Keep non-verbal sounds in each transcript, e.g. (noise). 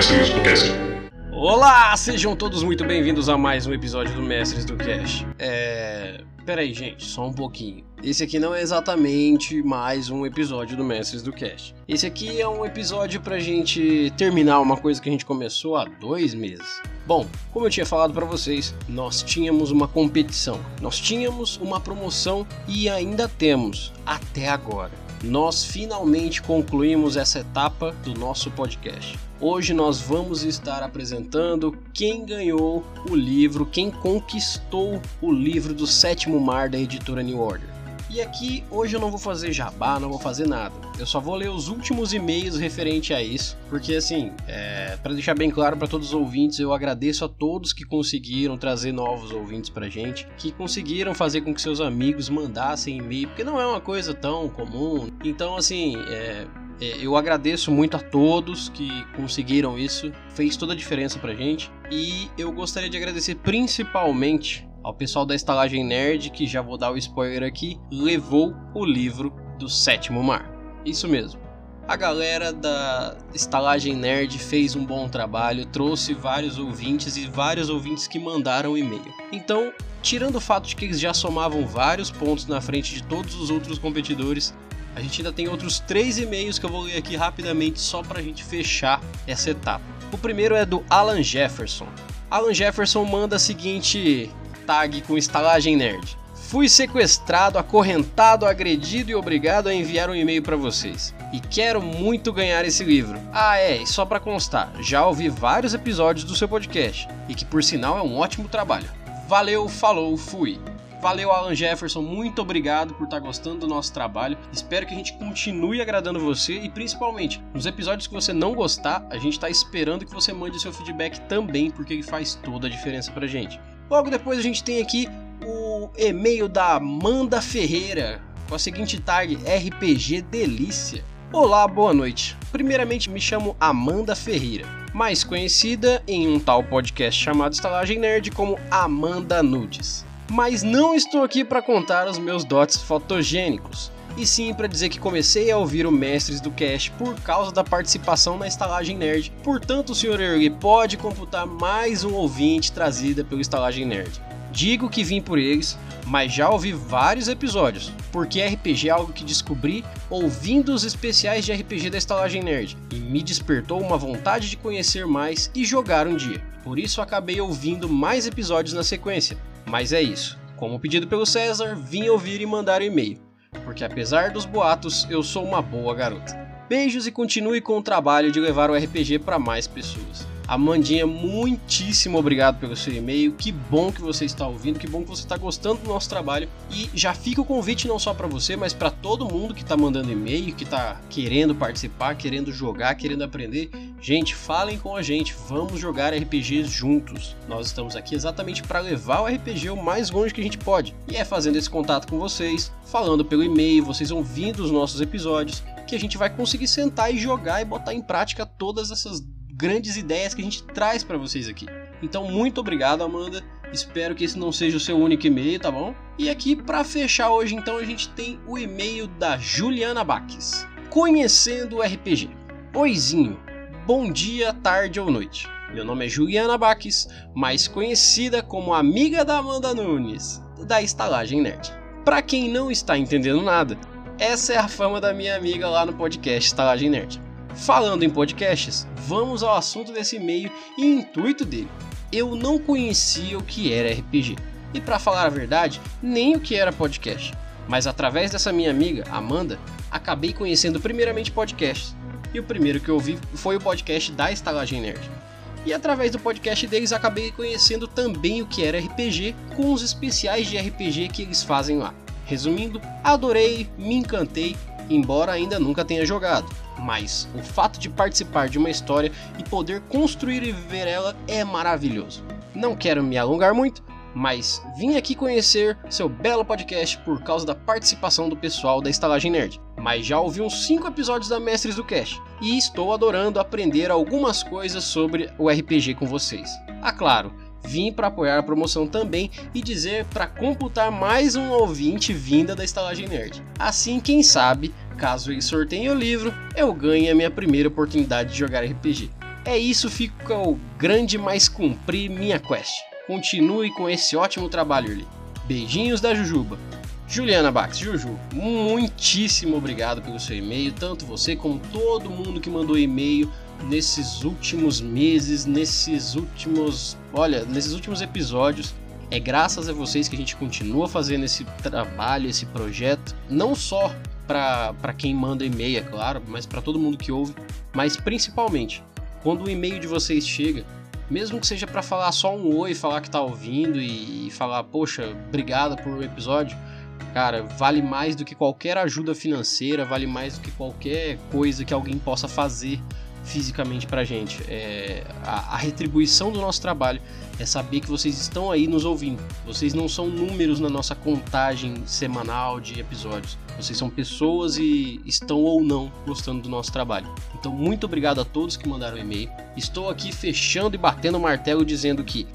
Mestres do Cast. Olá, sejam todos muito bem-vindos a mais um episódio do Mestres do Cast. É. Peraí, gente, só um pouquinho. Esse aqui não é exatamente mais um episódio do Mestres do Cast. Esse aqui é um episódio pra gente terminar uma coisa que a gente começou há dois meses. Bom, como eu tinha falado para vocês, nós tínhamos uma competição, nós tínhamos uma promoção e ainda temos até agora. Nós finalmente concluímos essa etapa do nosso podcast. Hoje nós vamos estar apresentando quem ganhou o livro, quem conquistou o livro do Sétimo Mar da editora New Order. E aqui hoje eu não vou fazer jabá, não vou fazer nada. Eu só vou ler os últimos e-mails referente a isso, porque assim, é, para deixar bem claro para todos os ouvintes, eu agradeço a todos que conseguiram trazer novos ouvintes pra gente, que conseguiram fazer com que seus amigos mandassem e-mail, porque não é uma coisa tão comum. Então assim, é, é eu agradeço muito a todos que conseguiram isso, fez toda a diferença pra gente. E eu gostaria de agradecer principalmente ao pessoal da Estalagem Nerd, que já vou dar o spoiler aqui, levou o livro do Sétimo Mar. Isso mesmo. A galera da Estalagem Nerd fez um bom trabalho, trouxe vários ouvintes e vários ouvintes que mandaram e-mail. Então, tirando o fato de que eles já somavam vários pontos na frente de todos os outros competidores, a gente ainda tem outros três e-mails que eu vou ler aqui rapidamente só para a gente fechar essa etapa. O primeiro é do Alan Jefferson. Alan Jefferson manda a seguinte tag com estalagem nerd. Fui sequestrado, acorrentado, agredido e obrigado a enviar um e-mail para vocês. E quero muito ganhar esse livro. Ah, é, e só para constar, já ouvi vários episódios do seu podcast e que por sinal é um ótimo trabalho. Valeu, falou, fui. Valeu, Alan Jefferson, muito obrigado por estar tá gostando do nosso trabalho. Espero que a gente continue agradando você e principalmente nos episódios que você não gostar, a gente está esperando que você mande seu feedback também, porque ele faz toda a diferença pra gente. Logo depois a gente tem aqui o e-mail da Amanda Ferreira com a seguinte tag RPG Delícia. Olá, boa noite. Primeiramente me chamo Amanda Ferreira, mais conhecida em um tal podcast chamado Estalagem Nerd como Amanda Nudes. Mas não estou aqui para contar os meus dotes fotogênicos, e sim para dizer que comecei a ouvir o Mestres do Cast por causa da participação na Estalagem Nerd. Portanto, o Sr. Early pode computar mais um ouvinte trazida pelo Estalagem Nerd. Digo que vim por eles, mas já ouvi vários episódios, porque RPG é algo que descobri ouvindo os especiais de RPG da Estalagem Nerd e me despertou uma vontade de conhecer mais e jogar um dia. Por isso acabei ouvindo mais episódios na sequência. Mas é isso. Como pedido pelo César, vim ouvir e mandar um e-mail porque apesar dos boatos, eu sou uma boa garota. Beijos e continue com o trabalho de levar o RPG para mais pessoas. Amandinha, muitíssimo obrigado pelo seu e-mail. Que bom que você está ouvindo, que bom que você está gostando do nosso trabalho. E já fica o convite não só para você, mas para todo mundo que está mandando e-mail, que está querendo participar, querendo jogar, querendo aprender. Gente, falem com a gente, vamos jogar RPGs juntos. Nós estamos aqui exatamente para levar o RPG o mais longe que a gente pode. E é fazendo esse contato com vocês, falando pelo e-mail, vocês ouvindo os nossos episódios, que a gente vai conseguir sentar e jogar e botar em prática todas essas grandes ideias que a gente traz para vocês aqui. Então, muito obrigado, Amanda. Espero que esse não seja o seu único e-mail, tá bom? E aqui para fechar hoje, então, a gente tem o e-mail da Juliana Baques. Conhecendo o RPG. Oizinho, bom dia, tarde ou noite. Meu nome é Juliana Baques, mais conhecida como amiga da Amanda Nunes, da Estalagem Nerd. Para quem não está entendendo nada, essa é a fama da minha amiga lá no podcast Estalagem Nerd. Falando em podcasts, vamos ao assunto desse e-mail e intuito dele. Eu não conhecia o que era RPG, e para falar a verdade, nem o que era podcast. Mas através dessa minha amiga, Amanda, acabei conhecendo primeiramente podcasts. E o primeiro que eu ouvi foi o podcast da Estalagem Nerd. E através do podcast deles acabei conhecendo também o que era RPG com os especiais de RPG que eles fazem lá. Resumindo, adorei, me encantei, embora ainda nunca tenha jogado mas o fato de participar de uma história e poder construir e viver ela é maravilhoso. Não quero me alongar muito, mas vim aqui conhecer seu belo podcast por causa da participação do pessoal da Estalagem Nerd. Mas já ouvi uns 5 episódios da Mestres do Cast e estou adorando aprender algumas coisas sobre o RPG com vocês. Ah, claro, vim para apoiar a promoção também e dizer para computar mais um ouvinte vinda da Estalagem Nerd. Assim, quem sabe, caso eles sorteiem o livro, eu ganhe a minha primeira oportunidade de jogar RPG. É isso, fica o grande mais cumprir minha quest. Continue com esse ótimo trabalho, Irli. Beijinhos da Jujuba. Juliana Bax, Juju, muitíssimo obrigado pelo seu e-mail, tanto você como todo mundo que mandou e-mail nesses últimos meses, nesses últimos, olha, nesses últimos episódios. É graças a vocês que a gente continua fazendo esse trabalho, esse projeto, não só para quem manda e-mail, é claro, mas para todo mundo que ouve, mas principalmente quando o e-mail de vocês chega, mesmo que seja para falar só um oi, falar que tá ouvindo e falar, poxa, obrigado por o episódio, cara, vale mais do que qualquer ajuda financeira, vale mais do que qualquer coisa que alguém possa fazer fisicamente pra gente. É, a, a, retribuição do nosso trabalho é saber que vocês estão aí nos ouvindo. Vocês não são números na nossa contagem semanal de episódios. Vocês são pessoas e estão ou não gostando do nosso trabalho. Então, muito obrigado a todos que mandaram e-mail. Estou aqui fechando e batendo o martelo dizendo que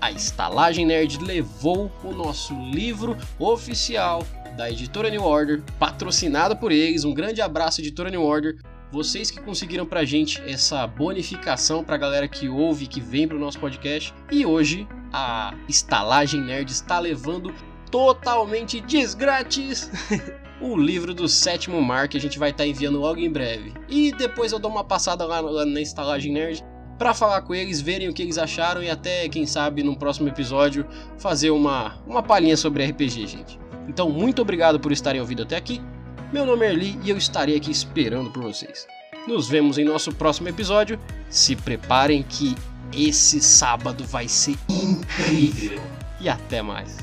a Estalagem Nerd levou o nosso livro oficial da editora New Order, patrocinado por eles. Um grande abraço, editora New Order. Vocês que conseguiram pra gente essa bonificação pra galera que ouve, que vem pro nosso podcast. E hoje a Estalagem Nerd está levando totalmente desgrátis (laughs) o livro do sétimo mar que a gente vai estar tá enviando logo em breve. E depois eu dou uma passada lá, lá na Estalagem Nerd para falar com eles, verem o que eles acharam e até, quem sabe, num próximo episódio fazer uma, uma palhinha sobre RPG, gente. Então, muito obrigado por estarem ouvindo até aqui. Meu nome é Erli e eu estarei aqui esperando por vocês. Nos vemos em nosso próximo episódio. Se preparem que esse sábado vai ser incrível. E até mais.